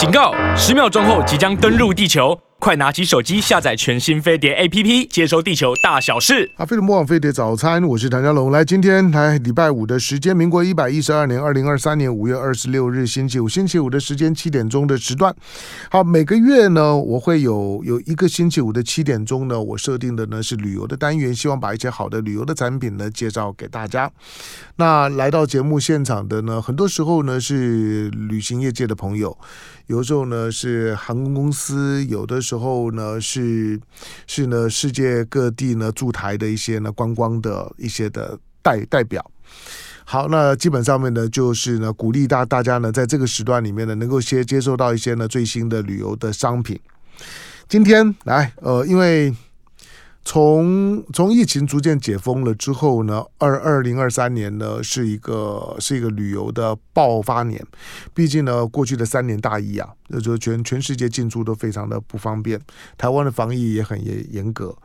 警告！十秒钟后即将登陆地球。快拿起手机下载全新飞碟 APP，接收地球大小事。啊，飞的魔网飞碟早餐，我是谭家龙。来，今天来礼拜五的时间，民国一百一十二年二零二三年五月二十六日星期五，星期五的时间七点钟的时段。好，每个月呢，我会有有一个星期五的七点钟呢，我设定的呢是旅游的单元，希望把一些好的旅游的产品呢介绍给大家。那来到节目现场的呢，很多时候呢是旅行业界的朋友，有时候呢是航空公司，有的时候。呢是是呢世界各地呢驻台的一些呢观光的一些的代代表。好，那基本上面呢就是呢鼓励大大家呢在这个时段里面呢能够先接受到一些呢最新的旅游的商品。今天来呃因为。从从疫情逐渐解封了之后呢，二二零二三年呢是一个是一个旅游的爆发年。毕竟呢，过去的三年大疫啊，就全全世界进出都非常的不方便。台湾的防疫也很严严格。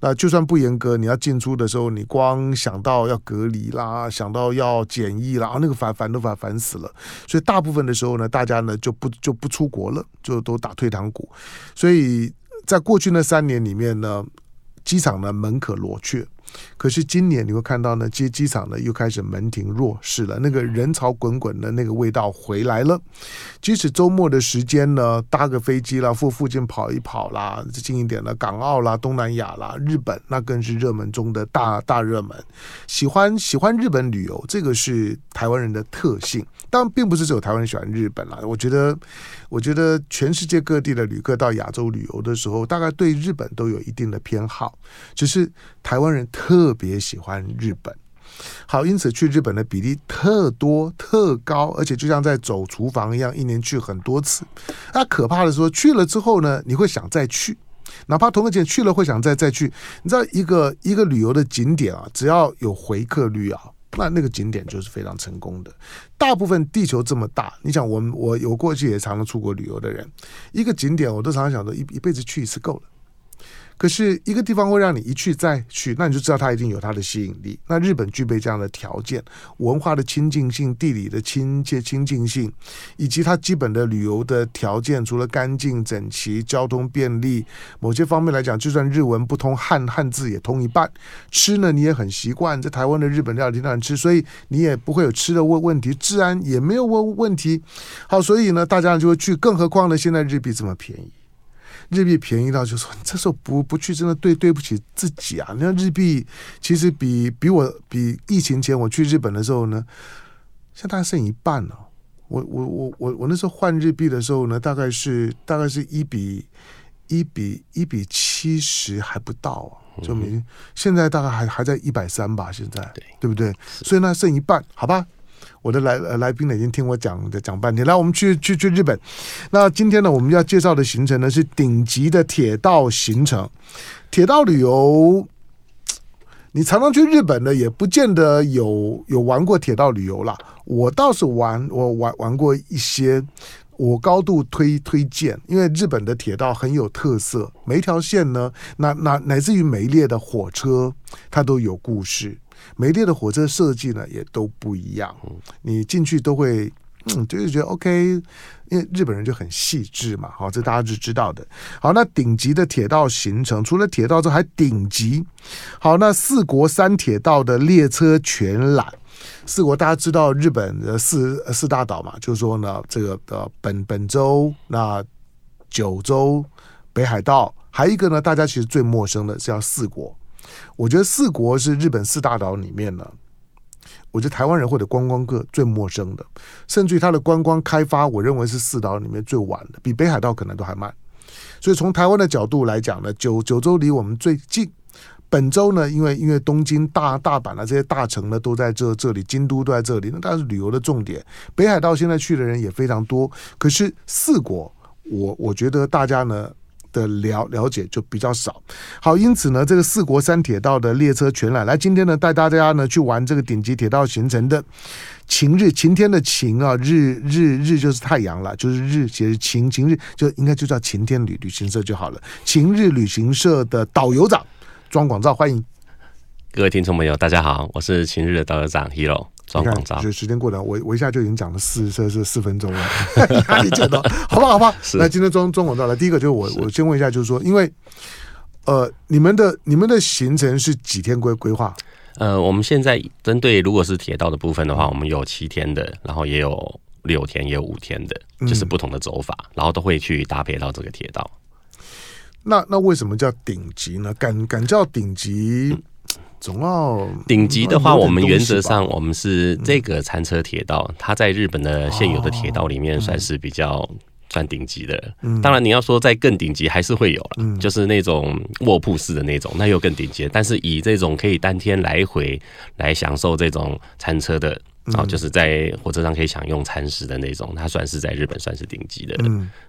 那就算不严格，你要进出的时候，你光想到要隔离啦，想到要检疫啦，那个烦烦都烦烦死了。所以大部分的时候呢，大家呢就不就不出国了，就都打退堂鼓。所以在过去那三年里面呢。机场呢门可罗雀，可是今年你会看到呢，接机场呢又开始门庭若市了，那个人潮滚滚的那个味道回来了。即使周末的时间呢，搭个飞机啦，附附近跑一跑啦，近一点的港澳啦、东南亚啦、日本，那更是热门中的大大热门。喜欢喜欢日本旅游，这个是台湾人的特性。当然，并不是只有台湾人喜欢日本啦。我觉得，我觉得全世界各地的旅客到亚洲旅游的时候，大概对日本都有一定的偏好。只是台湾人特别喜欢日本，好，因此去日本的比例特多特高，而且就像在走厨房一样，一年去很多次。那可怕的说，去了之后呢，你会想再去，哪怕同个景去了会想再再去。你知道，一个一个旅游的景点啊，只要有回客率啊。那那个景点就是非常成功的。大部分地球这么大，你想我我有过去也常常出国旅游的人，一个景点我都常常想着一一辈子去一次够了。可是一个地方会让你一去再去，那你就知道它一定有它的吸引力。那日本具备这样的条件：文化的亲近性、地理的亲切亲近性，以及它基本的旅游的条件，除了干净整齐、交通便利，某些方面来讲，就算日文不通，汉汉字也通一半。吃呢，你也很习惯在台湾的日本料理店吃，所以你也不会有吃的问问题，治安也没有问问题。好，所以呢，大家就会去。更何况呢，现在日币这么便宜。日币便宜到就说，这时候不不去真的对对不起自己啊！你看日币其实比比我比疫情前我去日本的时候呢，现在大概剩一半了。我我我我我那时候换日币的时候呢，大概是大概是一比一比一比七十还不到啊，就没现在大概还还在一百三吧，现在对对不对？所以那，剩一半，好吧。我的来来宾呢，已经听我讲的讲半天。来，我们去去去日本。那今天呢，我们要介绍的行程呢，是顶级的铁道行程。铁道旅游，你常常去日本呢，也不见得有有玩过铁道旅游啦。我倒是玩，我玩玩过一些，我高度推推荐，因为日本的铁道很有特色，每一条线呢，那那乃至于每一列的火车，它都有故事。每列的火车设计呢，也都不一样。你进去都会，嗯，就是觉得 OK，因为日本人就很细致嘛。好，这大家是知道的。好，那顶级的铁道行程，除了铁道之外还顶级。好，那四国三铁道的列车全览。四国大家知道日本的四四大岛嘛？就是说呢，这个的本本州、那九州、北海道，还有一个呢，大家其实最陌生的是叫四国。我觉得四国是日本四大岛里面呢，我觉得台湾人或者观光客最陌生的，甚至于它的观光开发，我认为是四岛里面最晚的，比北海道可能都还慢。所以从台湾的角度来讲呢，九九州离我们最近，本州呢，因为因为东京大大阪啊这些大城呢都在这这里，京都都在这里，那当然是旅游的重点。北海道现在去的人也非常多，可是四国，我我觉得大家呢。的了了解就比较少，好，因此呢，这个四国三铁道的列车全览，来，今天呢带大家呢去玩这个顶级铁道行程的晴日，晴天的晴啊，日日日就是太阳了，就是日，其实晴晴日就应该就叫晴天旅旅行社就好了，晴日旅行社的导游长庄广照，欢迎。各位听众朋友，大家好，我是晴日的导游长 Hero。状况照。就时间过了，我我一下就已经讲了四这是四分钟了，压力减到，好吧好吧。那今天中中广到了，第一个就是我我先问一下，就是说，因为呃，你们的你们的行程是几天规规划？呃，我们现在针对如果是铁道的部分的话，我们有七天的，然后也有六天，也有五天的，就是不同的走法，然后都会去搭配到这个铁道。那那为什么叫顶级呢？敢敢叫顶级，总要顶级的话，我们原则上我们是这个餐车铁道，它在日本的现有的铁道里面算是比较。算顶级的，当然你要说在更顶级还是会有了，嗯、就是那种卧铺式的那种，那又更顶级。但是以这种可以当天来回来享受这种餐车的，然后就是在火车上可以享用餐食的那种，它算是在日本算是顶级的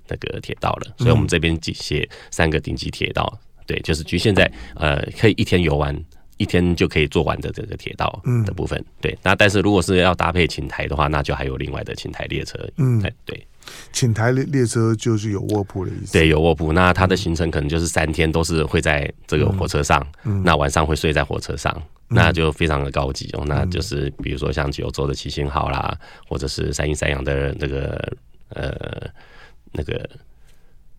那个铁道了。所以我们这边写三个顶级铁道，对，就是局限在呃可以一天游完，一天就可以做完的这个铁道的部分。对，那但是如果是要搭配寝台的话，那就还有另外的寝台列车。嗯，对。寝台列列车就是有卧铺的意思，对，有卧铺。那它的行程可能就是三天都是会在这个火车上，那晚上会睡在火车上，嗯、那就非常的高级哦。嗯、那就是比如说像九州的七星号啦，或者是三阴三阳的那个呃那个。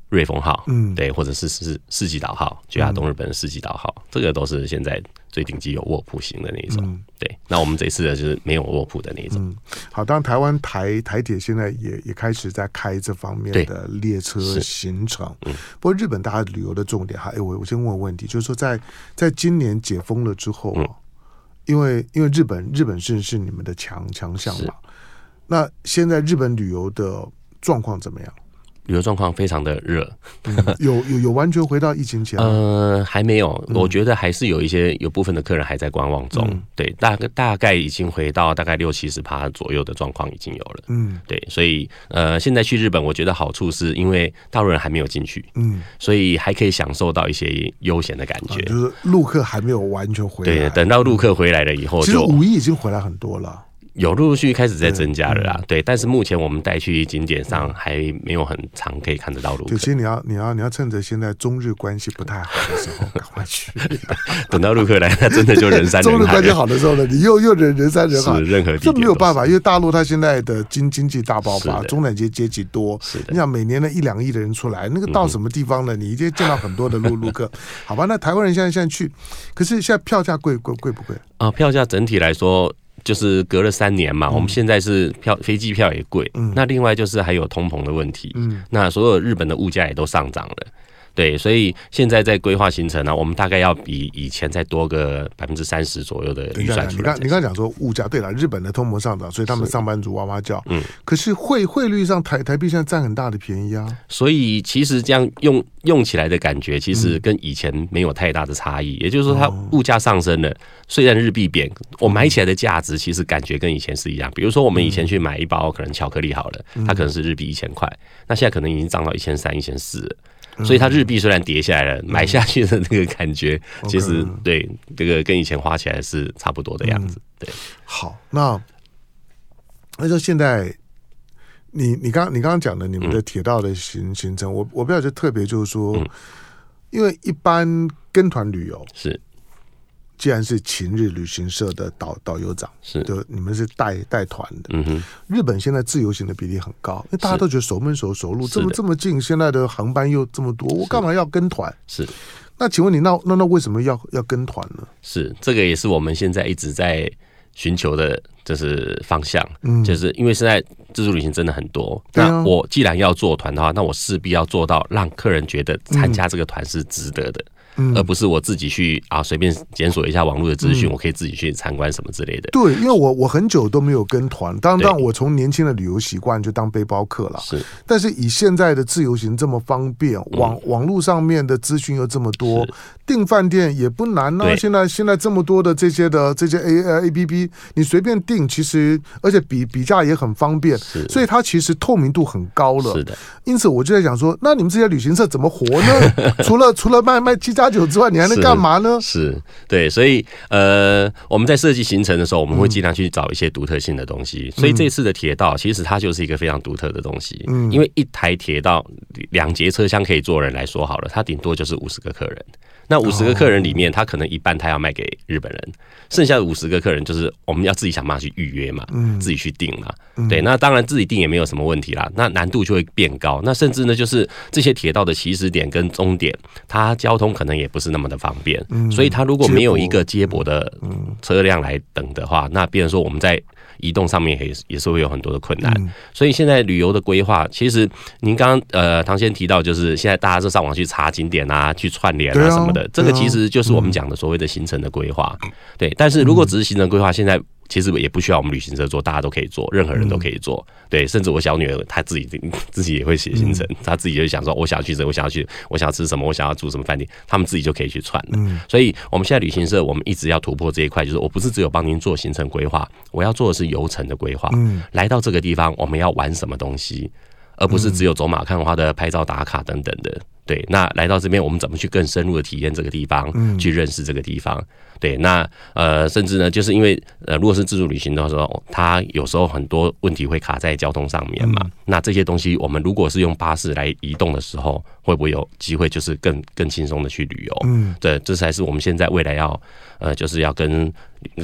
瑞丰号，嗯，对，或者是四四季岛号，就亚东日本的四季岛号，嗯、这个都是现在最顶级有卧铺型的那一种。嗯、对，那我们这次的就是没有卧铺的那一种。嗯、好，当然台湾台台铁现在也也开始在开这方面的列车行程。嗯，不过日本大家旅游的重点，哈哎，我我先问个问题，就是说在在今年解封了之后，嗯、因为因为日本日本是是你们的强强项嘛，那现在日本旅游的状况怎么样？旅游状况非常的热，嗯，有有有完全回到疫情前？呃，还没有，我觉得还是有一些有部分的客人还在观望中。嗯、对，大概大概已经回到大概六七十趴左右的状况已经有了。嗯，对，所以呃，现在去日本，我觉得好处是因为大陆人还没有进去，嗯，所以还可以享受到一些悠闲的感觉，啊，就是陆客还没有完全回来。对，等到陆客回来了以后就，其实五一已经回来很多了。有陆陆续续开始在增加了啦，对，但是目前我们带去景点上还没有很长可以看得到陆客。其实你要你要你要趁着现在中日关系不太好的时候赶快去，等到陆客来，那真的就人山人海。中日关系好的时候呢，你又又人人山人海，是任何这没有办法，因为大陆它现在的经经济大爆发，中产阶阶级多，你想每年的一两亿的人出来，那个到什么地方呢？你一定见到很多的陆陆客，好吧？那台湾人现在现在去，可是现在票价贵贵贵不贵啊？票价整体来说。就是隔了三年嘛，我们现在是票飞机票也贵，嗯，那另外就是还有通膨的问题，嗯，那所有日本的物价也都上涨了。对，所以现在在规划行程呢，我们大概要比以前再多个百分之三十左右的预算出来。你刚你刚讲说物价，对了，日本的通膨上涨，所以他们上班族哇哇叫。嗯，可是汇汇率上台台币现在占很大的便宜啊。所以其实这样用用起来的感觉，其实跟以前没有太大的差异。也就是说，它物价上升了，虽然日币贬，我买起来的价值其实感觉跟以前是一样。比如说，我们以前去买一包可能巧克力好了，它可能是日币一千块，那现在可能已经涨到一千三、一千四了。所以它日币虽然跌下来了，买下去的那个感觉，其实对这个跟以前花起来是差不多的样子。对，好，那那就现在，你你刚你刚刚讲的你们的铁道的行行程，我我比较就特别就是说，因为一般跟团旅游是。既然是晴日旅行社的导导游长，是就你们是带带团的。嗯哼，日本现在自由行的比例很高，因为大家都觉得熟门熟熟路，这么这么近，现在的航班又这么多，我干嘛要跟团？是。那请问你，那那那为什么要要跟团呢？是这个也是我们现在一直在寻求的，就是方向。嗯，就是因为现在自助旅行真的很多，那我既然要做团的话，那我势必要做到让客人觉得参加这个团是值得的。而不是我自己去啊，随便检索一下网络的资讯，我可以自己去参观什么之类的。对，因为我我很久都没有跟团，当然我从年轻的旅游习惯就当背包客了。是，但是以现在的自由行这么方便，网网络上面的资讯又这么多，订饭店也不难呢。现在现在这么多的这些的这些 A A P P，你随便订，其实而且比比价也很方便，所以它其实透明度很高了。是的，因此我就在想说，那你们这些旅行社怎么活呢？除了除了卖卖机架。加酒之外，你还能干嘛呢？是，是对，所以呃，我们在设计行程的时候，我们会尽量去找一些独特性的东西。嗯、所以这次的铁道其实它就是一个非常独特的东西。嗯，因为一台铁道两节车厢可以坐人来说好了，它顶多就是五十个客人。那五十个客人里面，他可能一半他要卖给日本人，剩下的五十个客人就是我们要自己想办法去预约嘛，自己去订嘛。对，那当然自己订也没有什么问题啦。那难度就会变高。那甚至呢，就是这些铁道的起始点跟终点，它交通可能也不是那么的方便。所以，他如果没有一个接驳的车辆来等的话，那变成说我们在。移动上面也也是会有很多的困难，嗯、所以现在旅游的规划，其实您刚刚呃唐先提到，就是现在大家是上网去查景点啊，去串联啊什么的，啊、这个其实就是我们讲的所谓的行程的规划。嗯、对，但是如果只是行程规划，现在。其实也不需要我们旅行社做，大家都可以做，任何人都可以做。对，甚至我小女儿她自己自己也会写行程，她自己就想说，我想要去这，我想要去，我想要吃什么，我想要住什么饭店，他们自己就可以去串了。所以我们现在旅行社，我们一直要突破这一块，就是我不是只有帮您做行程规划，我要做的是游程的规划。来到这个地方，我们要玩什么东西，而不是只有走马看花的拍照打卡等等的。对，那来到这边，我们怎么去更深入的体验这个地方，去认识这个地方？对，那呃，甚至呢，就是因为呃，如果是自助旅行的时候，它有时候很多问题会卡在交通上面嘛。嗯、那这些东西，我们如果是用巴士来移动的时候，会不会有机会就是更更轻松的去旅游？嗯，对，这才是我们现在未来要呃，就是要跟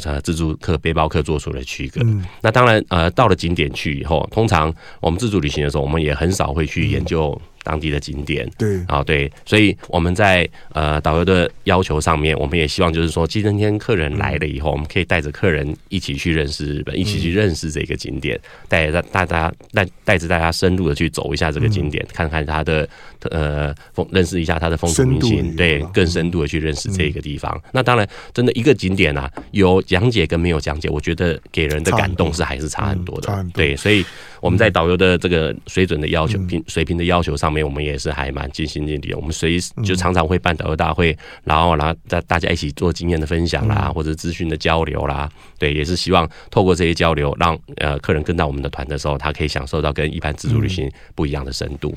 呃自助客、背包客做出的区隔。嗯、那当然，呃，到了景点去以后，通常我们自助旅行的时候，我们也很少会去研究。当地的景点，对，啊，对，所以我们在呃导游的要求上面，我们也希望就是说，今天客人来了以后，我们可以带着客人一起去认识日本，一起去认识这个景点，带着大家带带着大家深入的去走一下这个景点，看看它的呃风，认识一下它的风土民情，对，更深度的去认识这个地方。那当然，真的一个景点啊，有讲解跟没有讲解，我觉得给人的感动是还是差很多的。对，所以我们在导游的这个水准的要求、平水平的要求上。面我们也是还蛮尽心尽力，我们随时就常常会办导游大会，然后然后大大家一起做经验的分享啦，或者资讯的交流啦，对，也是希望透过这些交流，让呃客人跟到我们的团的时候，他可以享受到跟一般自助旅行不一样的深度。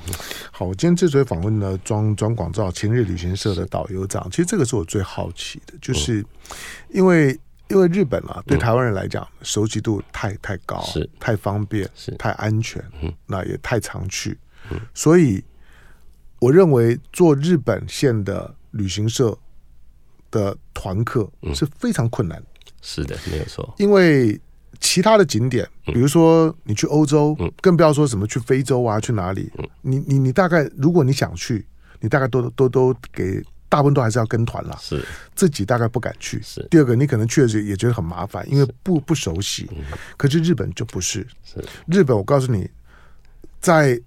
好，我今天之所以访问呢，庄庄广照晴日旅行社的导游长，其实这个是我最好奇的，就是因为因为日本啊，对台湾人来讲，熟悉度太太高，是。太方便，是。太安全，那也太常去。所以，我认为做日本线的旅行社的团客是非常困难。是的，没有错。因为其他的景点，比如说你去欧洲，更不要说什么去非洲啊，去哪里？你你你大概，如果你想去，你大概都都都给大部分都还是要跟团了。是自己大概不敢去。是第二个，你可能去的时候也觉得很麻烦，因为不不熟悉。可是日本就不是。是日本，我告诉你，在。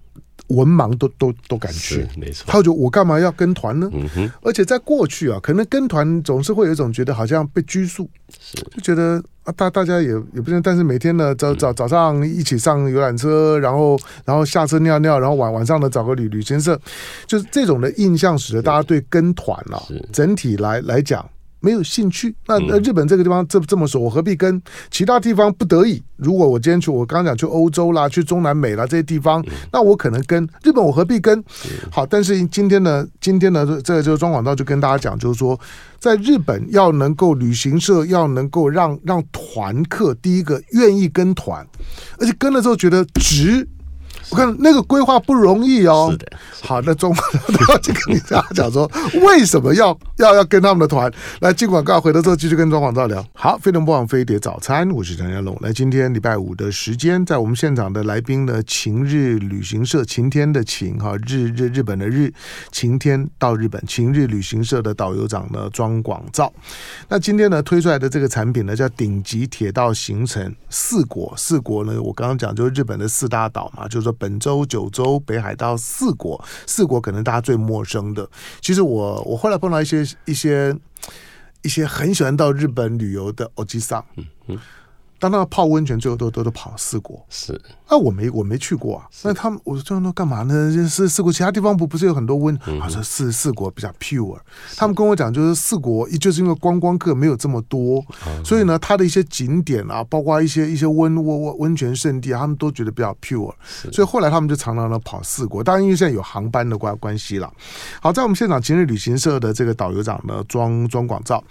文盲都都都敢去，没错。他就我干嘛要跟团呢？嗯哼。而且在过去啊，可能跟团总是会有一种觉得好像被拘束，是就觉得啊，大大家也也不行。但是每天呢，早早早上一起上游览车，然后然后下车尿尿，然后晚晚上呢找个旅旅行社，就是这种的印象使得大家对跟团啊，整体来来讲。没有兴趣，那那日本这个地方这这么说，我何必跟其他地方不得已？如果我今天去，我刚刚讲去欧洲啦，去中南美啦这些地方，那我可能跟日本，我何必跟？好，但是今天呢，今天呢，这个就庄广道就跟大家讲，就是说，在日本要能够旅行社要能够让让团客第一个愿意跟团，而且跟了之后觉得值。我看那个规划不容易哦。是的。好，那中国就跟你这样讲说，为什么要要要跟他们的团来进广告？回头之后继续跟庄广照聊。好，飞碟联播飞碟早餐，我是陈家龙。来，今天礼拜五的时间，在我们现场的来宾呢，晴日旅行社晴天的晴哈日日日本的日晴天到日本晴日旅行社的导游长呢庄广照。那今天呢推出来的这个产品呢叫顶级铁道行程四国四国呢，我刚刚讲就是日本的四大岛嘛，就是说。本州、九州、北海道四国，四国可能大家最陌生的。其实我我后来碰到一些一些一些很喜欢到日本旅游的欧吉桑，嗯嗯，当他泡温泉，最后都都都跑四国。是，那我没我没去过啊。那他们我说那干嘛呢？是四国其他地方不不是有很多温？他说四四国比较 pure。他们跟我讲，就是四国就是因为观光客没有这么多，所以呢，它的一些景点啊，包括一些一些温温温泉圣地啊，他们都觉得比较 pure。所以后来他们就常常的跑四国。当然，因为现在有航班的关关系了。好，在我们现场，今日旅行社的这个导游长呢，庄庄广照。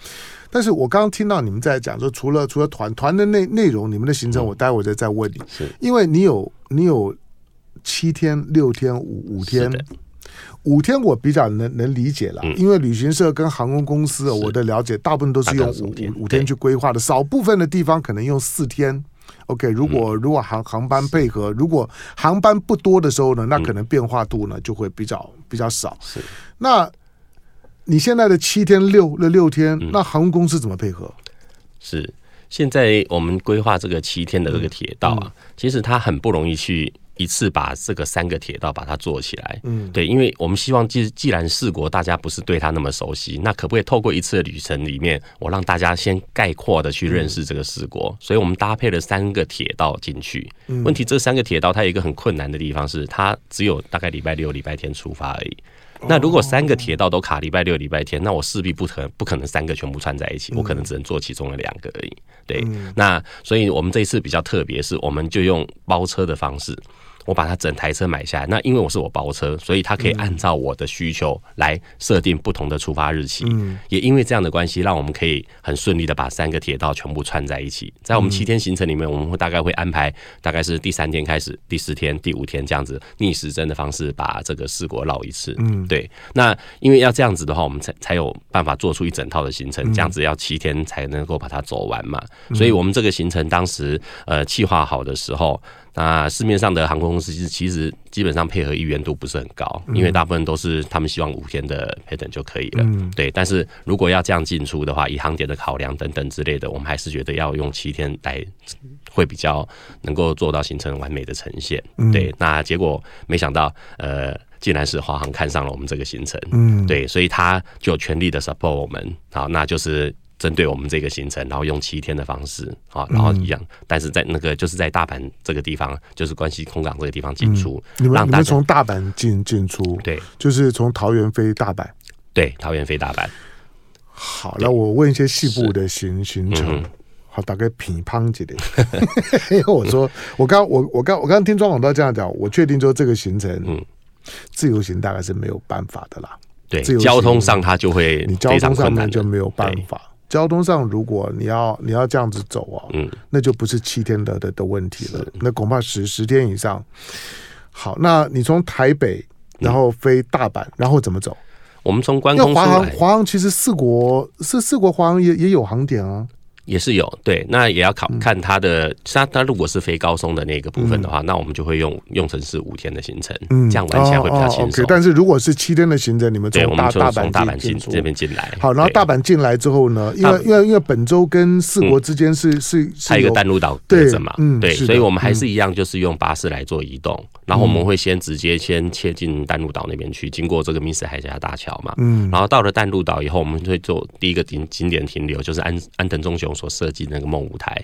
但是我刚刚听到你们在讲说，除了除了团团的内内容，你们的行程我待会再再问你，是。因为你有你有七天、六天、五五天，五天我比较能能理解了，因为旅行社跟航空公司，我的了解大部分都是用五五天。去规划的，少部分的地方可能用四天。OK，如果如果航航班配合，如果航班不多的时候呢，那可能变化度呢就会比较比较少。是。那。你现在的七天六那六天，那航空公司怎么配合？嗯、是现在我们规划这个七天的这个铁道啊，嗯嗯、其实它很不容易去一次把这个三个铁道把它做起来。嗯，对，因为我们希望既既然四国大家不是对它那么熟悉，那可不可以透过一次的旅程里面，我让大家先概括的去认识这个四国？嗯、所以我们搭配了三个铁道进去。嗯、问题这三个铁道它有一个很困难的地方是，它只有大概礼拜六、礼拜天出发而已。那如果三个铁道都卡礼拜六、礼拜天，那我势必不可不可能三个全部串在一起，我可能只能做其中的两个而已。对，那所以我们这一次比较特别，是我们就用包车的方式。我把它整台车买下来，那因为我是我包车，所以它可以按照我的需求来设定不同的出发日期。嗯，也因为这样的关系，让我们可以很顺利的把三个铁道全部串在一起。在我们七天行程里面，我们会大概会安排，大概是第三天开始，第四天、第五天这样子逆时针的方式把这个四国绕一次。嗯，对。那因为要这样子的话，我们才才有办法做出一整套的行程，这样子要七天才能够把它走完嘛。所以我们这个行程当时呃计划好的时候。那市面上的航空公司其实基本上配合意愿度不是很高，因为大部分都是他们希望五天的 pattern 就可以了。对，但是如果要这样进出的话，以航点的考量等等之类的，我们还是觉得要用七天来会比较能够做到行程完美的呈现。对，那结果没想到，呃，竟然是华航看上了我们这个行程。嗯，对，所以他就全力的 support 我们。好，那就是。针对我们这个行程，然后用七天的方式啊，然后一样，但是在那个就是在大阪这个地方，就是关西空港这个地方进出，嗯、你们你们从大阪进进出，对，就是从桃园飞大阪，对，桃园飞大阪。好，那我问一些细部的行行程，嗯、好，大概乒乓几点？因为我说我刚我我刚我刚听庄广照这样讲，我确定说这个行程，嗯，自由行大概是没有办法的啦，对，交通上它就会你交通上面就没有办法。交通上，如果你要你要这样子走啊，嗯，那就不是七天的的的问题了，那恐怕十十天以上。好，那你从台北然后飞大阪，然后怎么走？我们从关空华航，华航其实四国是四国华航也也有航点啊。也是有对，那也要考看他的，他他如果是飞高松的那个部分的话，那我们就会用用成是五天的行程，这样玩起来会比较轻松。但是如果是七天的行程，你们从大大阪进这边进来，好，然后大阪进来之后呢，因为因为因为本州跟四国之间是是还有一个淡路岛对着嘛，对，所以我们还是一样，就是用巴士来做移动，然后我们会先直接先切进淡路岛那边去，经过这个密斯海峡大桥嘛，嗯，然后到了淡路岛以后，我们会做第一个景景点停留，就是安安藤忠雄所设计那个梦舞台，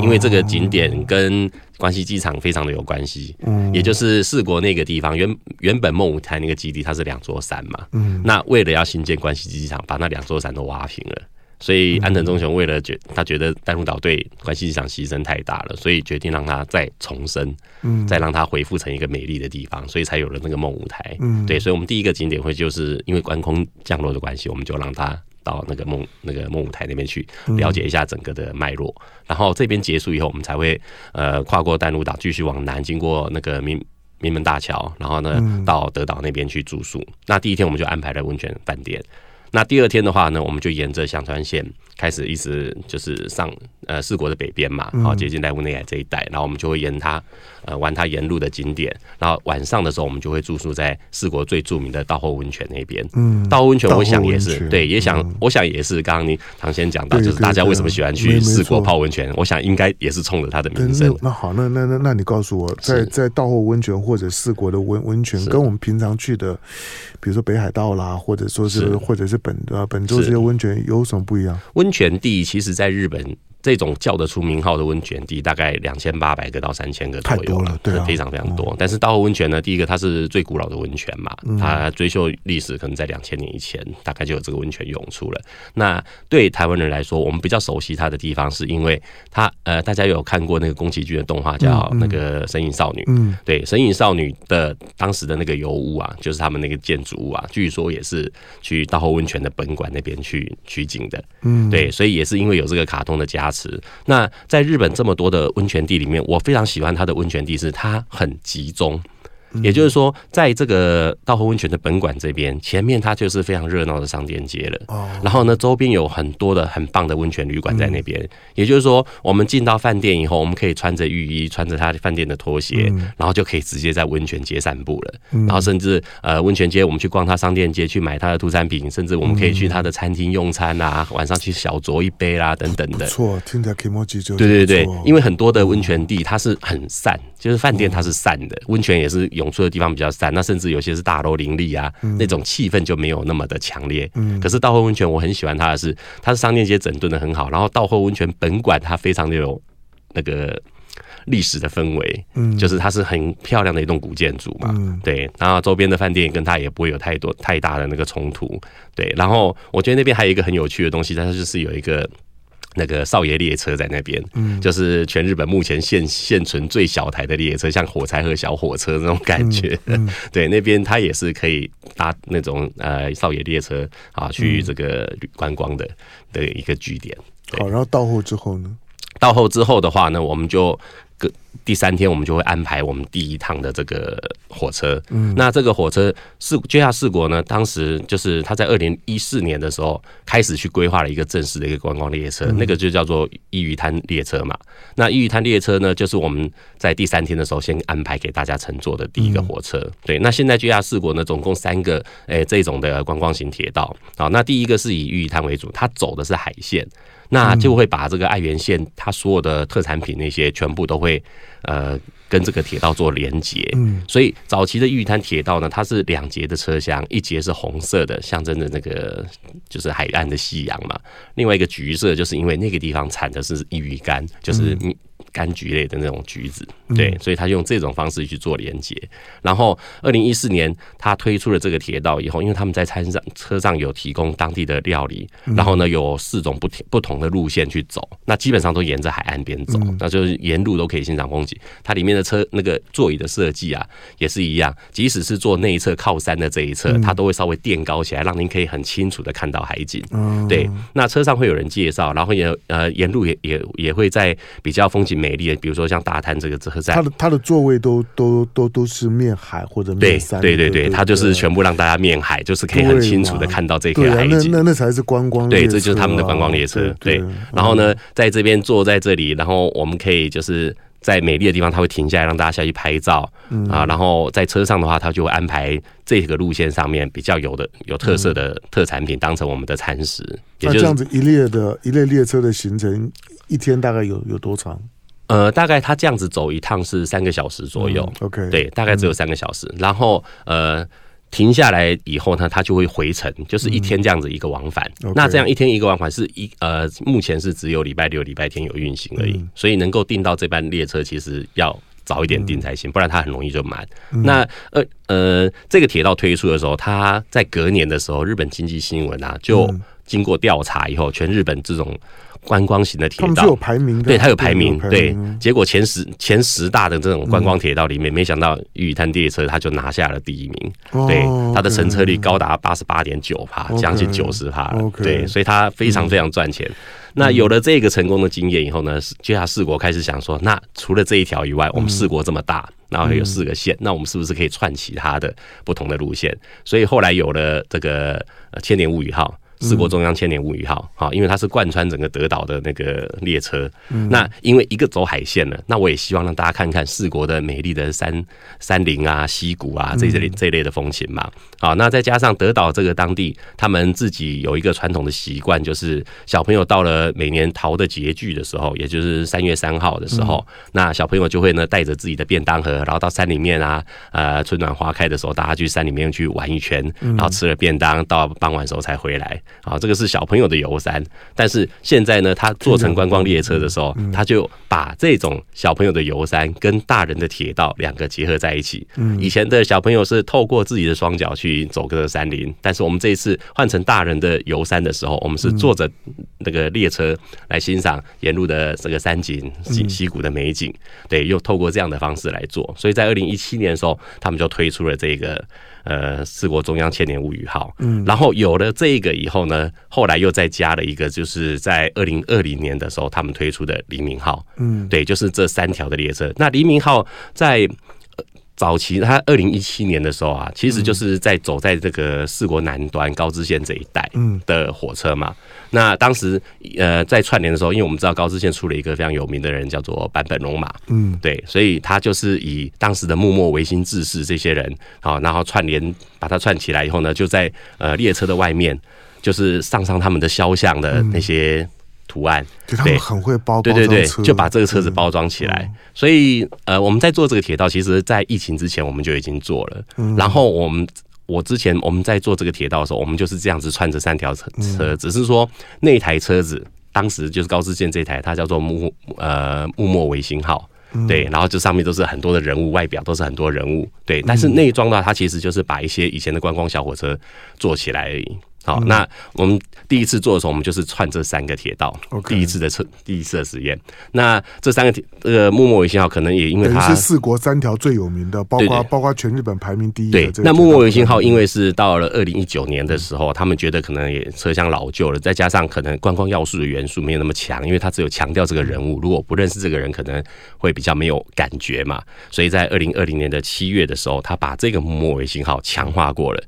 因为这个景点跟关西机场非常的有关系，嗯，也就是四国那个地方原原本梦舞台那个基地它是两座山嘛，嗯，那为了要新建关西机场，把那两座山都挖平了，所以安藤忠雄为了觉他觉得淡路岛对关西机场牺牲太大了，所以决定让它再重生，嗯，再让它恢复成一个美丽的地方，所以才有了那个梦舞台，嗯，对，所以我们第一个景点会就是因为关空降落的关系，我们就让它。到那个梦那个梦舞台那边去了解一下整个的脉络，嗯、然后这边结束以后，我们才会呃跨过淡路岛，继续往南，经过那个明明门大桥，然后呢到德岛那边去住宿。嗯、那第一天我们就安排了温泉饭店，那第二天的话呢，我们就沿着香川县开始一直就是上呃四国的北边嘛，好接近濑户内海这一带，然后我们就会沿它。呃，玩它沿路的景点，然后晚上的时候，我们就会住宿在四国最著名的稻后温泉那边。嗯，稻后温泉，我想也是对，也想，我想也是。刚刚你唐先讲到，就是大家为什么喜欢去四国泡温泉？我想应该也是冲着它的名声。那好，那那那那你告诉我，在在稻后温泉或者四国的温温泉，跟我们平常去的，比如说北海道啦，或者说是或者是本呃本州这些温泉有什么不一样？温泉地其实在日本。这种叫得出名号的温泉地，大概两千八百个到三千个左右了，对、啊，非常非常多。嗯、但是稻后温泉呢，第一个它是最古老的温泉嘛，嗯、它追溯历史可能在两千年以前，大概就有这个温泉涌出了。那对台湾人来说，我们比较熟悉它的地方，是因为它呃，大家有看过那个宫崎骏的动画叫那个《神隐少女》，嗯，对，《神隐少女》的当时的那个油屋啊，就是他们那个建筑物啊，据说也是去稻后温泉的本馆那边去取景的，嗯，对，所以也是因为有这个卡通的加词。那在日本这么多的温泉地里面，我非常喜欢它的温泉地，是它很集中。也就是说，在这个稻荷温泉的本馆这边，前面它就是非常热闹的商店街了。哦。然后呢，周边有很多的很棒的温泉旅馆在那边。也就是说，我们进到饭店以后，我们可以穿着浴衣，穿着他饭店的拖鞋，然后就可以直接在温泉街散步了。然后甚至呃，温泉街我们去逛他商店街，去买他的土产品，甚至我们可以去他的餐厅用餐啊，晚上去小酌一杯啦，等等的。错，听起来可以摸就。对对对，因为很多的温泉地它是很散，就是饭店它是散的，温泉也是有。涌出的地方比较散，那甚至有些是大楼林立啊，嗯、那种气氛就没有那么的强烈。嗯，可是道后温泉我很喜欢它的是，它是商店街整顿的很好，然后道后温泉本馆它非常的有那个历史的氛围，嗯，就是它是很漂亮的一栋古建筑嘛，嗯，对，然后周边的饭店跟它也不会有太多太大的那个冲突，对，然后我觉得那边还有一个很有趣的东西，它就是有一个。那个少爷列车在那边，嗯，就是全日本目前现现存最小台的列车，像火柴盒小火车那种感觉。嗯嗯、对，那边它也是可以搭那种呃少爷列车啊，去这个观光的的一个据点。好，然后到后之后呢？到后之后的话呢，我们就。第三天，我们就会安排我们第一趟的这个火车。嗯，那这个火车是接下四国呢，当时就是他在二零一四年的时候开始去规划了一个正式的一个观光列车，那个就叫做伊予滩列车嘛。那伊予滩列车呢，就是我们在第三天的时候先安排给大家乘坐的第一个火车。对，那现在接下四国呢，总共三个诶这种的观光型铁道。好，那第一个是以伊予滩为主，它走的是海线。那就会把这个爱媛县它所有的特产品那些全部都会呃跟这个铁道做连接，嗯，所以早期的伊予滩铁道呢，它是两节的车厢，一节是红色的，象征着那个就是海岸的夕阳嘛，另外一个橘色就是因为那个地方产的是伊予柑，就是。柑橘类的那种橘子，对，所以他用这种方式去做连接。然后，二零一四年他推出了这个铁道以后，因为他们在餐上车上有提供当地的料理，然后呢有四种不不同的路线去走，那基本上都沿着海岸边走，那就是沿路都可以欣赏风景。它里面的车那个座椅的设计啊，也是一样，即使是坐内侧靠山的这一侧，它都会稍微垫高起来，让您可以很清楚的看到海景。对，那车上会有人介绍，然后也呃沿路也也也会在比较风景。美丽的，比如说像大滩这个车站，它的它的座位都都都都是面海或者面山，对对对对，它就是全部让大家面海，就是可以很清楚的看到这个海景。那那那才是观光，对，这就是他们的观光列车。对，然后呢，在这边坐在这里，然后我们可以就是在美丽的地方，他会停下来让大家下去拍照啊。然后在车上的话，他就会安排这个路线上面比较有的有特色的特产品当成我们的餐食。那这样子一列的一列列车的行程，一天大概有有多长？呃，大概他这样子走一趟是三个小时左右。嗯、OK，对，大概只有三个小时。嗯、然后呃，停下来以后呢，他就会回程，就是一天这样子一个往返。嗯、那这样一天一个往返是一呃，目前是只有礼拜六、礼拜天有运行而已。嗯、所以能够订到这班列车，其实要早一点订才行，嗯、不然它很容易就满。嗯、那呃呃，这个铁道推出的时候，它在隔年的时候，日本经济新闻啊，就经过调查以后，全日本这种。观光型的铁道，有排名的，对，它有排名，对，结果前十前十大的这种观光铁道里面，没想到伊予滩列车它就拿下了第一名，对，它的乘车率高达八十八点九趴，将近九十帕了，对，所以它非常非常赚钱。那有了这个成功的经验以后呢，接下来四国开始想说，那除了这一条以外，我们四国这么大，然后还有四个县，那我们是不是可以串其他的不同的路线？所以后来有了这个千年物语号。四国中央千年物语号，好，因为它是贯穿整个德岛的那个列车。那因为一个走海线了，那我也希望让大家看看四国的美丽的山山林啊、溪谷啊这类这类的风情嘛。好，那再加上德岛这个当地，他们自己有一个传统的习惯，就是小朋友到了每年桃的节句的时候，也就是三月三号的时候，那小朋友就会呢带着自己的便当盒，然后到山里面啊，呃，春暖花开的时候，大家去山里面去玩一圈，然后吃了便当，到傍晚时候才回来。啊，这个是小朋友的游山。但是现在呢，他做成观光列车的时候，他就把这种小朋友的游山跟大人的铁道两个结合在一起。以前的小朋友是透过自己的双脚去走个山林，但是我们这一次换成大人的游山的时候，我们是坐着那个列车来欣赏沿路的这个山景、溪溪谷的美景。对，又透过这样的方式来做。所以在二零一七年的时候，他们就推出了这个。呃，四国中央千年物语号，嗯，然后有了这个以后呢，后来又再加了一个，就是在二零二零年的时候，他们推出的黎明号，嗯，对，就是这三条的列车。那黎明号在。早期，他二零一七年的时候啊，其实就是在走在这个四国南端高知县这一带的火车嘛。那当时呃在串联的时候，因为我们知道高知县出了一个非常有名的人，叫做坂本龙马，嗯，对，所以他就是以当时的幕末维新志士这些人，好，然后串联把它串起来以后呢，就在呃列车的外面，就是上上他们的肖像的那些。图案，对，他们很会包，对对对，就把这个车子包装起来。所以，呃，我们在做这个铁道，其实，在疫情之前我们就已经做了。然后，我们我之前我们在做这个铁道的时候，我们就是这样子串着三条车车，只是说那台车子当时就是高志健这台，它叫做木呃木末维新号，对，然后这上面都是很多的人物，外表都是很多人物，对。但是内装的话，它其实就是把一些以前的观光小火车做起来而已。好，那我们第一次做的时候，我们就是串这三个铁道.第一次的测，第一次的实验。那这三个铁，这个木末维信号可能也因为它是四国三条最有名的，包括包括全日本排名第一的。对，那木末维信号因为是到了二零一九年的时候，他们觉得可能也车厢老旧了，再加上可能观光要素的元素没有那么强，因为它只有强调这个人物，如果不认识这个人，可能会比较没有感觉嘛。所以在二零二零年的七月的时候，他把这个木末维信号强化过了。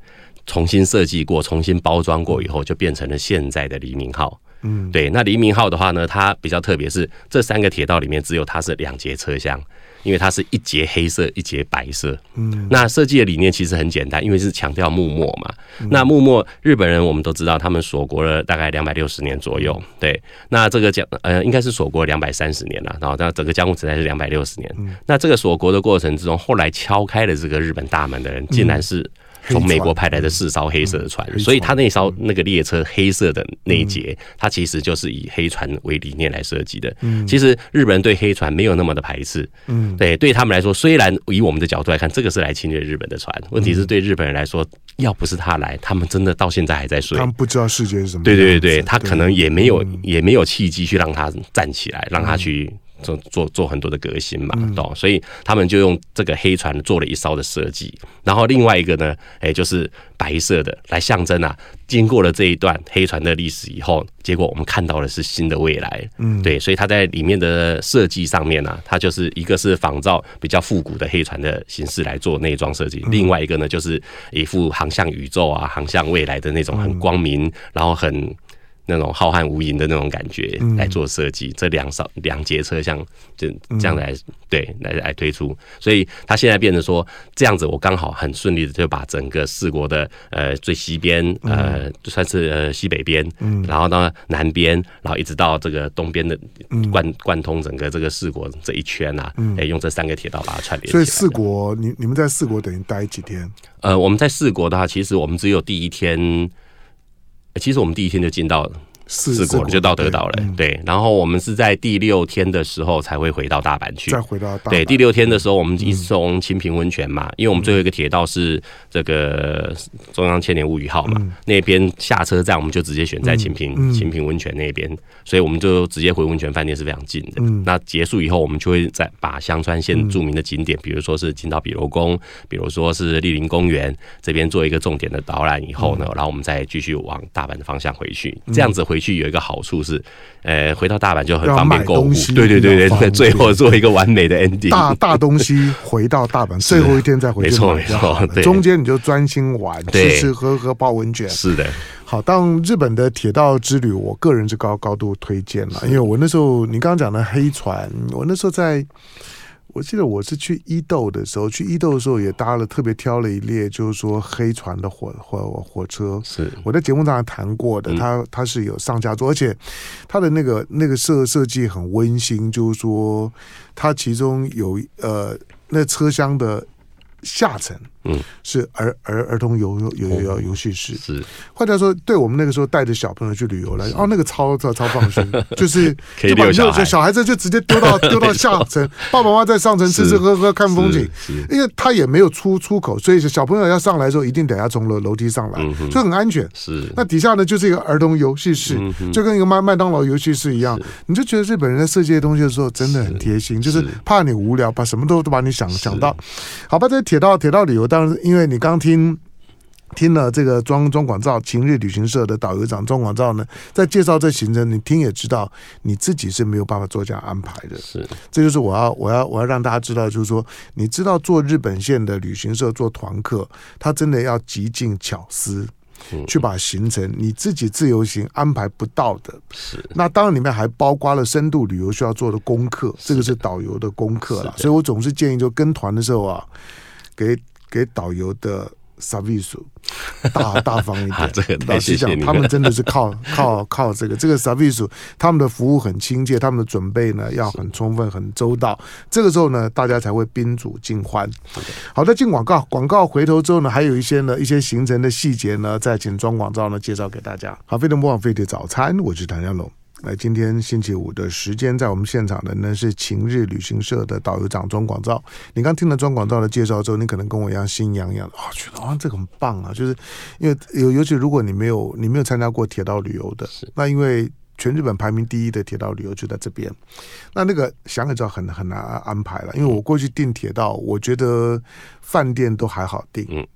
重新设计过、重新包装过以后，就变成了现在的黎明号。嗯，对。那黎明号的话呢，它比较特别，是这三个铁道里面只有它是两节车厢，因为它是一节黑色、一节白色。嗯，那设计的理念其实很简单，因为是强调幕末嘛。那幕末日本人我们都知道，他们锁国了大概两百六十年左右。对，那这个讲呃，应该是锁国两百三十年了。然后，那整个江户时代是两百六十年。那这个锁国的过程之中，后来敲开了这个日本大门的人，竟然是。从美国派来的四艘黑色的船，所以他那艘那个列车黑色的那一节，它其实就是以黑船为理念来设计的。其实日本人对黑船没有那么的排斥，嗯，对，对他们来说，虽然以我们的角度来看，这个是来侵略日本的船，问题是对日本人来说，要不是他来，他们真的到现在还在睡，他们不知道世界是什么。对对对，他可能也没有也没有契机去让他站起来，让他去。做做做很多的革新嘛，懂？所以他们就用这个黑船做了一艘的设计，然后另外一个呢，哎，就是白色的来象征啊，经过了这一段黑船的历史以后，结果我们看到的是新的未来，嗯，对，所以它在里面的设计上面呢，它就是一个是仿照比较复古的黑船的形式来做内装设计，另外一个呢，就是一副航向宇宙啊、航向未来的那种很光明，然后很。那种浩瀚无垠的那种感觉来做设计，这两少两节车厢就这样来对来来推出，所以它现在变成说这样子，我刚好很顺利的就把整个四国的呃最西边呃就算是呃西北边，然后呢南边，然后一直到这个东边的贯贯通整个这个四国这一圈啊，哎用这三个铁道把它串联。所以四国，你你们在四国等于待几天？呃，我们在四国的话，其实我们只有第一天。其实我们第一天就进到了。四国，就到德岛了。对，然后我们是在第六天的时候才会回到大阪去。再回到大阪。对，第六天的时候，我们一从清平温泉嘛，因为我们最后一个铁道是这个中央千年物语号嘛，那边下车站我们就直接选在清平清平温泉那边，所以我们就直接回温泉饭店是非常近的。那结束以后，我们就会再把香川县著名的景点，比如说是金岛比罗宫，比如说是莅临公园这边做一个重点的导览以后呢，然后我们再继续往大阪的方向回去。这样子回。回去有一个好处是，呃，回到大阪就很方便购物。对对对对，最后做一个完美的 ending。大大东西回到大阪，最后一天再回去。没错没错，中间你就专心玩，吃吃喝喝，泡温泉。是的。好，当日本的铁道之旅，我个人是高高度推荐了，因为我那时候你刚刚讲的黑船，我那时候在。我记得我是去伊豆的时候，去伊豆的时候也搭了特别挑了一列，就是说黑船的火火火车。是我在节目上谈过的，它它是有上下座，而且它的那个那个设设计很温馨，就是说它其中有呃那车厢的下层嗯，是儿儿儿童游游游游戏室。是，换句话说，对我们那个时候带着小朋友去旅游来，哦，那个超超超放心，就是 可以遛小孩，小孩子就直接丢到 丢到下层，爸爸妈妈在上层吃吃喝喝看风景，因为他也没有出出口，所以小朋友要上来的时候一定得要从楼楼梯上来，所以很安全。是，那底下呢就是一个儿童游戏室，就跟一个麦麦当劳游戏室一样，你就觉得日本人在设计的东西的时候真的很贴心，就是怕你无聊，把什么都都把你想想到。好吧，这铁道铁道旅游，当然因为你刚听听了这个庄庄广照晴日旅行社的导游长庄广照呢，在介绍这行程，你听也知道你自己是没有办法做这样安排的。是，这就是我要我要我要让大家知道，就是说，你知道做日本线的旅行社做团客，他真的要极尽巧思。去把行程你自己自由行安排不到的，是那当然里面还包括了深度旅游需要做的功课，这个是导游的功课了。所以我总是建议，就跟团的时候啊，给给导游的。サービス大大方一点，啊这个、老实讲，他们真的是靠靠靠这个这个サービス，他们的服务很亲切，他们的准备呢要很充分、很周到。这个时候呢，大家才会宾主尽欢。好的，进广告，广告回头之后呢，还有一些呢一些行程的细节呢，再请庄广照呢介绍给大家。好，飞碟模仿飞碟早餐，我是谭家龙。 来，今天星期五的时间，在我们现场的呢是晴日旅行社的导游长庄广照。你刚听了庄广照的介绍之后，你可能跟我一样心痒痒的，啊、哦，觉得啊这个很棒啊，就是因为尤尤其如果你没有你没有参加过铁道旅游的，那因为全日本排名第一的铁道旅游就在这边，那那个想也知道很很难安排了。因为我过去订铁道，我觉得饭店都还好订，嗯，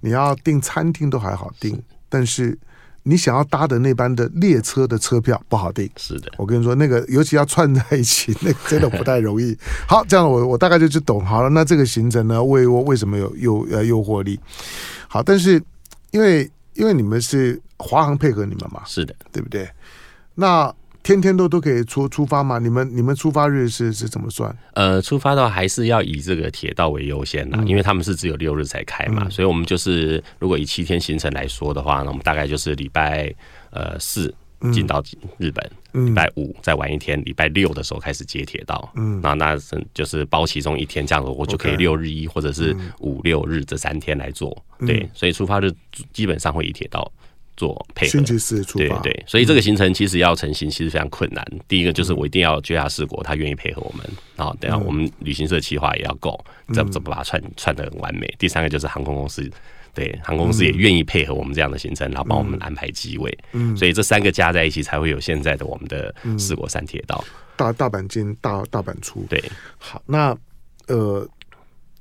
你要订餐厅都还好订，但是。你想要搭的那班的列车的车票不好订，是的，我跟你说，那个尤其要串在一起，那个真的不太容易。好，这样我我大概就就懂好了。那这个行程呢，为我为什么有诱呃诱惑力？好，但是因为因为你们是华航配合你们嘛，是的，对不对？那。天天都都可以出出发吗？你们你们出发日是是怎么算？呃，出发的话还是要以这个铁道为优先啦，嗯、因为他们是只有六日才开嘛，嗯、所以我们就是如果以七天行程来说的话，那我们大概就是礼拜呃四进到日本，礼、嗯、拜五再玩一天，礼拜六的时候开始接铁道，嗯，那那是就是包其中一天，这样子我就可以六日一或者是五六日这三天来做，嗯、对，所以出发日基本上会以铁道。做配合，星期四出发，对对，所以这个行程其实要成型其实非常困难。嗯、第一个就是我一定要接下四国，他愿意配合我们，然后等下我们旅行社企划也要够，怎么怎么把它串串的很完美。第三个就是航空公司，对航空公司也愿意配合我们这样的行程，然后帮我们安排机位。嗯，所以这三个加在一起，才会有现在的我们的四国三铁道。大大阪进，大大阪出。对，好，那呃，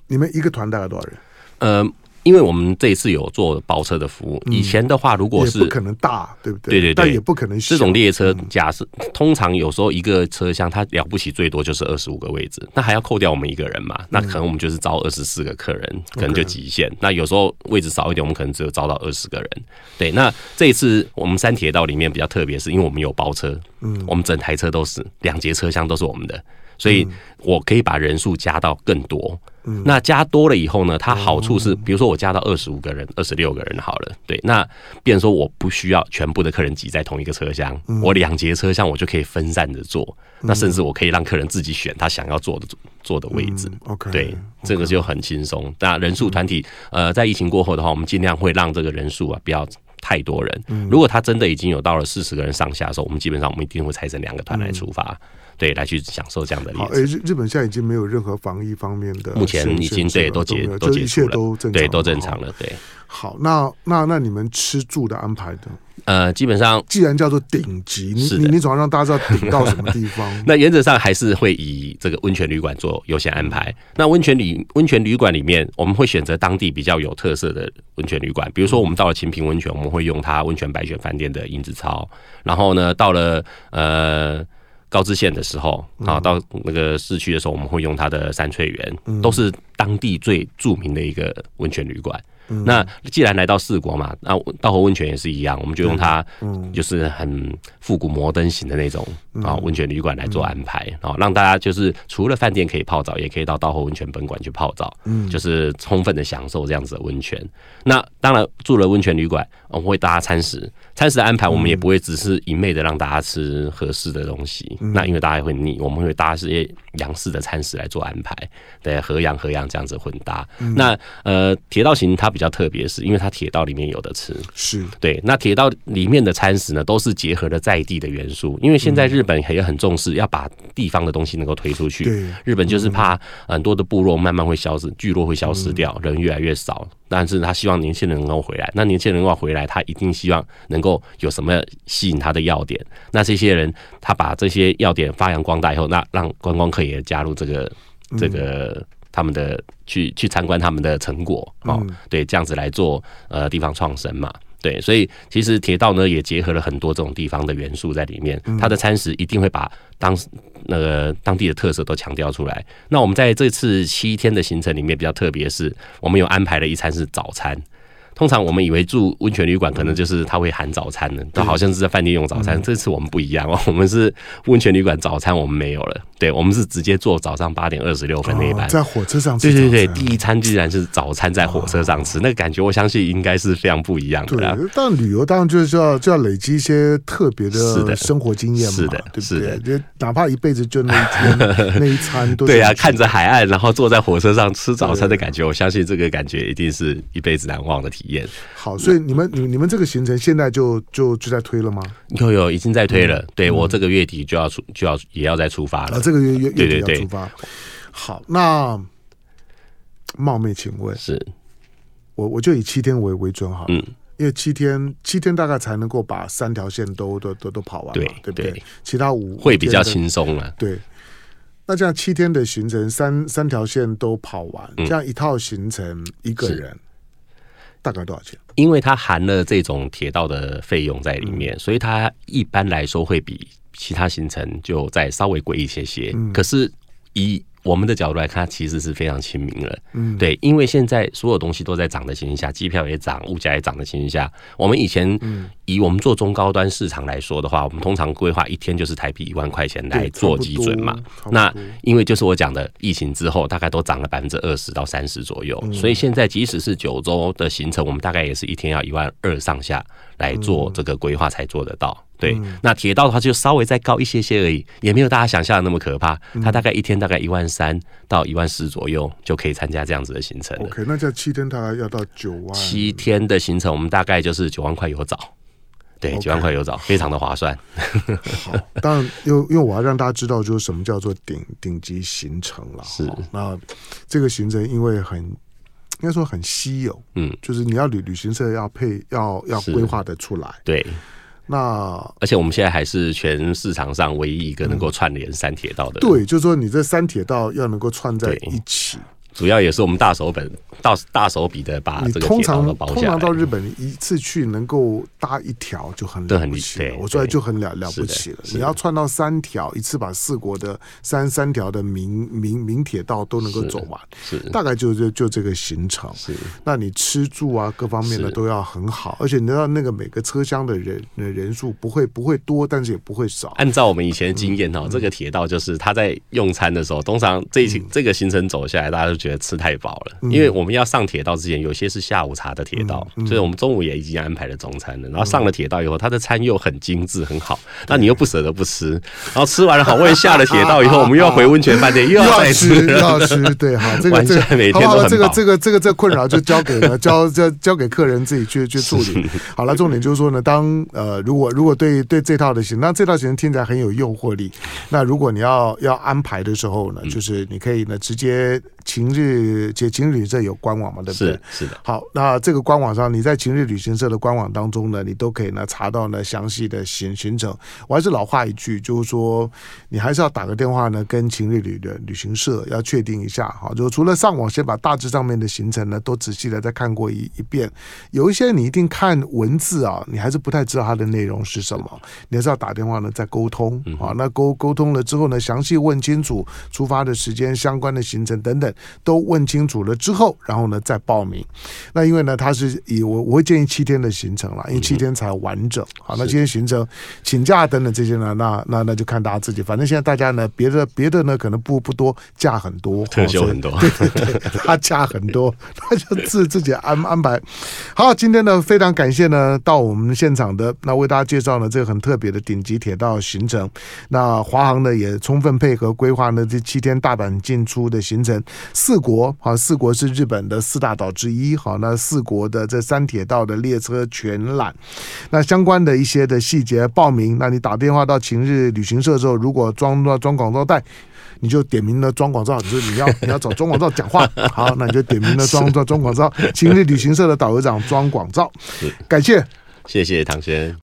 你们一个团大概多少人？呃。因为我们这一次有做包车的服务，以前的话，如果是不可能大，对不对？对对对，但也不可能。这种列车，假设通常有时候一个车厢，它了不起最多就是二十五个位置，那还要扣掉我们一个人嘛？那可能我们就是招二十四个客人，可能就极限。那有时候位置少一点，我们可能只有招到二十个人。对，那这一次我们三铁道里面比较特别，是因为我们有包车，嗯，我们整台车都是两节车厢都是我们的，所以我可以把人数加到更多。那加多了以后呢？它好处是，比如说我加到二十五个人、二十六个人好了，对，那变成说我不需要全部的客人挤在同一个车厢，我两节车厢我就可以分散着坐，那甚至我可以让客人自己选他想要坐的坐的位置。OK，对，这个就很轻松。那人数团体，呃，在疫情过后的话，我们尽量会让这个人数啊不要太多人。如果他真的已经有到了四十个人上下的时候，我们基本上我们一定会拆成两个团来出发。对，来去享受这样的。好，哎，日日本现在已经没有任何防疫方面的，目前已经对都解都解除了，对，都正常了。对，好，那那那你们吃住的安排的，呃，基本上既然叫做顶级，你你你总要让大家知道顶到什么地方。那原则上还是会以这个温泉旅馆做优先安排。那温泉旅温泉旅馆里面，我们会选择当地比较有特色的温泉旅馆，比如说我们到了晴平温泉，我们会用它温泉白选饭店的银子操。然后呢，到了呃。高知县的时候啊，到那个市区的时候，我们会用它的三翠园，都是当地最著名的一个温泉旅馆。嗯、那既然来到四国嘛，那稻荷温泉也是一样，我们就用它，就是很复古摩登型的那种啊温泉旅馆来做安排，啊、嗯，让大家就是除了饭店可以泡澡，也可以到稻荷温泉本馆去泡澡，嗯，就是充分的享受这样子的温泉。那当然住了温泉旅馆，我们会搭餐食，餐食的安排我们也不会只是一昧的让大家吃合适的东西，嗯、那因为大家会腻，我们会搭一些洋式的餐食来做安排，对，和洋和洋这样子混搭。嗯、那呃，铁道型它比较特别，是因为它铁道里面有的吃，是对。那铁道里面的餐食呢，都是结合了在地的元素，因为现在日本也很重视要把地方的东西能够推出去。对，日本就是怕很多的部落慢慢会消失，聚落会消失掉，人越来越少。但是他希望年轻人能够回来，那年轻人要回来，他一定希望能够有什么吸引他的要点。那这些人，他把这些要点发扬光大以后，那让观光客也加入这个这个他们的去去参观他们的成果哦，对，这样子来做呃地方创生嘛。对，所以其实铁道呢也结合了很多这种地方的元素在里面，它的餐食一定会把当那个当地的特色都强调出来。那我们在这次七天的行程里面比较特别，是我们有安排了一餐是早餐。通常我们以为住温泉旅馆可能就是他会含早餐的，都好像是在饭店用早餐。这次我们不一样哦，我们是温泉旅馆早餐我们没有了，对，我们是直接坐早上八点二十六分那一班，在火车上吃。对对对，第一餐居然是早餐在火车上吃，那个感觉我相信应该是非常不一样的。对，但旅游当然就是要就要累积一些特别的生活经验嘛，是的，对不对？就哪怕一辈子就那一天那一餐都 对啊，看着海岸，然后坐在火车上吃早餐的感觉，我相信这个感觉一定是一辈子难忘的体验。好，所以你们、你、你们这个行程现在就就就在推了吗？有有，已经在推了。嗯、对我这个月底就要出，就要也要再出发了。啊，这个月月月底要出发。好，那冒昧请问，是我我就以七天为为准好了，嗯，因为七天七天大概才能够把三条线都都都都跑完，对对不对？其他五会比较轻松了。对，那这样七天的行程，三三条线都跑完，这样一套行程一个人。大概多少钱？因为它含了这种铁道的费用在里面，嗯、所以它一般来说会比其他行程就再稍微贵一些些。嗯、可是以我们的角度来看，其实是非常亲民了。嗯，对，因为现在所有东西都在涨的情况下，机票也涨，物价也涨的情况下，我们以前以我们做中高端市场来说的话，我们通常规划一天就是台币一万块钱来做基准嘛。那因为就是我讲的疫情之后，大概都涨了百分之二十到三十左右，所以现在即使是九州的行程，我们大概也是一天要一万二上下来做这个规划才做得到。对，那铁道的话就稍微再高一些些而已，也没有大家想象的那么可怕。它大概一天大概一万三到一万四左右就可以参加这样子的行程。OK，那这七天大概要到九万。七天的行程，我们大概就是九万块有找。对，九.万块有找，非常的划算。好，当然，因为因为我要让大家知道，就是什么叫做顶顶级行程了。是，那这个行程因为很应该说很稀有，嗯，就是你要旅旅行社要配要要规划的出来。对。那而且我们现在还是全市场上唯一一个能够串联三铁道的。对，就是说你这三铁道要能够串在一起。主要也是我们大手本大大手笔的把这个铁道都包下来。通常到日本一次去能够搭一条就很了不起了，我说就很了了不起了。你要串到三条，一次把四国的三三条的明明明铁道都能够走完，是大概就就就这个行程。是，那你吃住啊各方面的都要很好，而且你知道那个每个车厢的人人数不会不会多，但是也不会少。按照我们以前的经验哈，这个铁道就是他在用餐的时候，通常这一这个行程走下来，大家都。觉得吃太饱了，因为我们要上铁道之前，有些是下午茶的铁道，所以我们中午也已经安排了中餐了。然后上了铁道以后，他的餐又很精致，很好，那你又不舍得不吃，然后吃完了好不容易下了铁道以后，我们又要回温泉饭店，又要再吃，又要吃，对，好，这个 这个每天都很饱。这个这个这个这困扰就交给了交 交交给客人自己去去处理。好了，重点就是说呢，当呃如果如果对对这套的行，那这套行程听起来很有诱惑力。那如果你要要安排的时候呢，就是你可以呢直接。晴日且晴日旅行社有官网嘛？对不对？是，是的。好，那这个官网上，你在情侣旅行社的官网当中呢，你都可以呢查到呢详细的行行程。我还是老话一句，就是说，你还是要打个电话呢，跟情侣旅的旅行社要确定一下。哈，就除了上网先把大致上面的行程呢都仔细的再看过一一遍。有一些你一定看文字啊，你还是不太知道它的内容是什么，你还是要打电话呢再沟通。啊，那沟沟通了之后呢，详细问清楚出发的时间、相关的行程等等。都问清楚了之后，然后呢再报名。那因为呢，他是以我我会建议七天的行程了，因为七天才完整。好，那今天行程请假等等这些呢，那那那就看大家自己。反正现在大家呢，别的别的呢可能不不多，假很多，特休很多，对对对，他假很多，他就自自己安安排。好，今天呢非常感谢呢到我们现场的那为大家介绍呢这个很特别的顶级铁道行程。那华航呢也充分配合规划呢这七天大阪进出的行程，四国啊，四国是日本的四大岛之一。好，那四国的这三铁道的列车全览，那相关的一些的细节报名，那你打电话到晴日旅行社之后，如果装装广告带。你就点名了庄广照，你说你要你要找庄广照讲话，好，那你就点名了庄庄庄广照，晴日旅行社的导游长庄广照，感谢，谢谢唐轩。